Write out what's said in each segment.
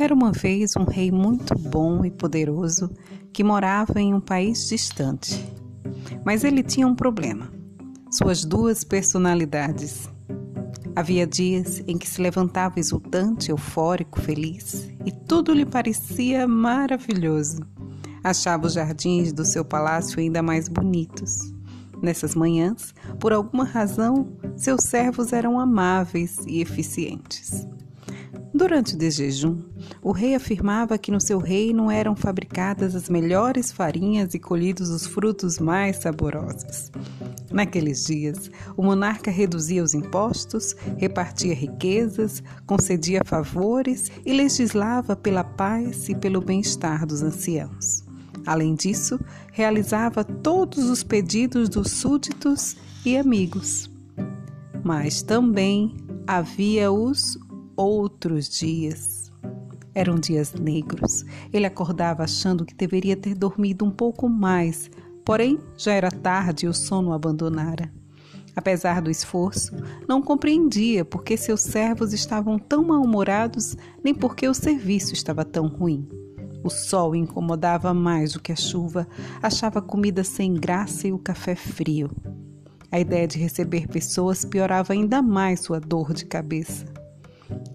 Era uma vez um rei muito bom e poderoso que morava em um país distante. Mas ele tinha um problema: suas duas personalidades. Havia dias em que se levantava exultante, eufórico, feliz e tudo lhe parecia maravilhoso. Achava os jardins do seu palácio ainda mais bonitos. Nessas manhãs, por alguma razão, seus servos eram amáveis e eficientes. Durante o desjejum, o rei afirmava que no seu reino eram fabricadas as melhores farinhas e colhidos os frutos mais saborosos. Naqueles dias, o monarca reduzia os impostos, repartia riquezas, concedia favores e legislava pela paz e pelo bem-estar dos anciãos. Além disso, realizava todos os pedidos dos súditos e amigos. Mas também havia os outros dias. Eram dias negros. Ele acordava achando que deveria ter dormido um pouco mais, porém já era tarde e o sono o abandonara. Apesar do esforço, não compreendia por que seus servos estavam tão mal-humorados, nem por que o serviço estava tão ruim. O sol incomodava mais do que a chuva, achava a comida sem graça e o café frio. A ideia de receber pessoas piorava ainda mais sua dor de cabeça.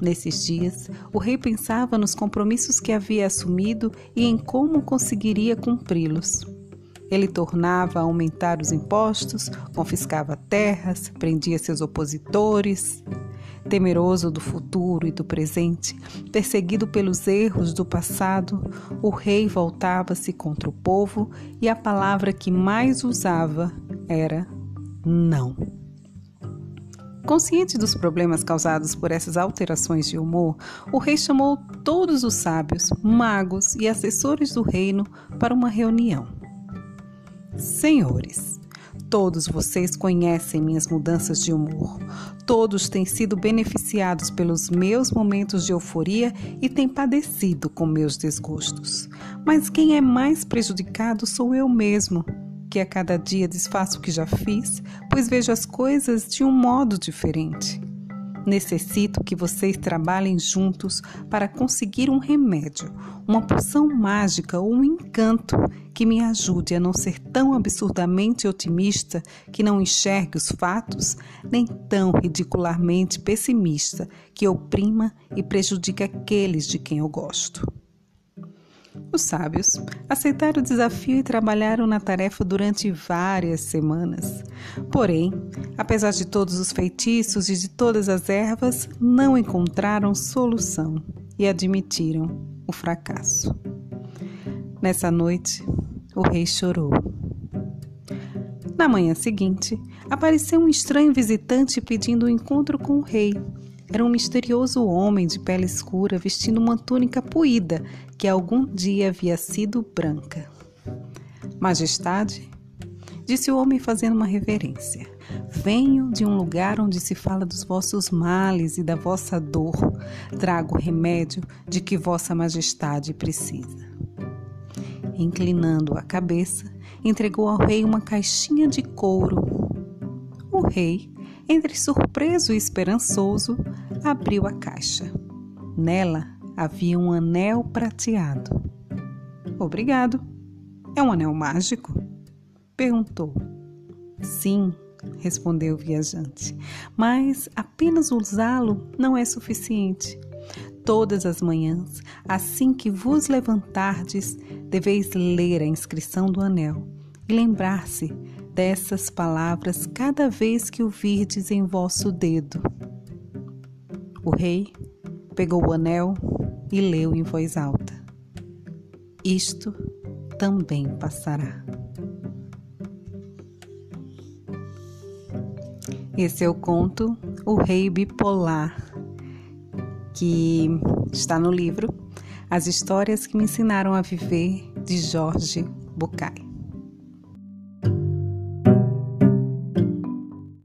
Nesses dias, o rei pensava nos compromissos que havia assumido e em como conseguiria cumpri-los. Ele tornava a aumentar os impostos, confiscava terras, prendia seus opositores. Temeroso do futuro e do presente, perseguido pelos erros do passado, o rei voltava-se contra o povo e a palavra que mais usava era não. Consciente dos problemas causados por essas alterações de humor, o rei chamou todos os sábios, magos e assessores do reino para uma reunião. Senhores, todos vocês conhecem minhas mudanças de humor. Todos têm sido beneficiados pelos meus momentos de euforia e têm padecido com meus desgostos. Mas quem é mais prejudicado sou eu mesmo que a cada dia desfaço o que já fiz, pois vejo as coisas de um modo diferente. Necessito que vocês trabalhem juntos para conseguir um remédio, uma poção mágica ou um encanto que me ajude a não ser tão absurdamente otimista que não enxergue os fatos, nem tão ridicularmente pessimista que oprima e prejudique aqueles de quem eu gosto. Os sábios aceitaram o desafio e trabalharam na tarefa durante várias semanas. Porém, apesar de todos os feitiços e de todas as ervas, não encontraram solução e admitiram o fracasso. Nessa noite, o rei chorou. Na manhã seguinte, apareceu um estranho visitante pedindo um encontro com o rei era um misterioso homem de pele escura vestindo uma túnica puída que algum dia havia sido branca. Majestade, disse o homem fazendo uma reverência. Venho de um lugar onde se fala dos vossos males e da vossa dor. Trago o remédio de que vossa majestade precisa. Inclinando a cabeça, entregou ao rei uma caixinha de couro. O rei entre surpreso e esperançoso, abriu a caixa. Nela havia um anel prateado. Obrigado. É um anel mágico? Perguntou. Sim, respondeu o viajante, mas apenas usá-lo não é suficiente. Todas as manhãs, assim que vos levantardes, deveis ler a inscrição do anel e lembrar-se dessas palavras cada vez que o virdes em vosso dedo. O rei pegou o anel e leu em voz alta: Isto também passará. Esse é o conto O Rei Bipolar, que está no livro As Histórias que Me Ensinaram a Viver, de Jorge Bucay.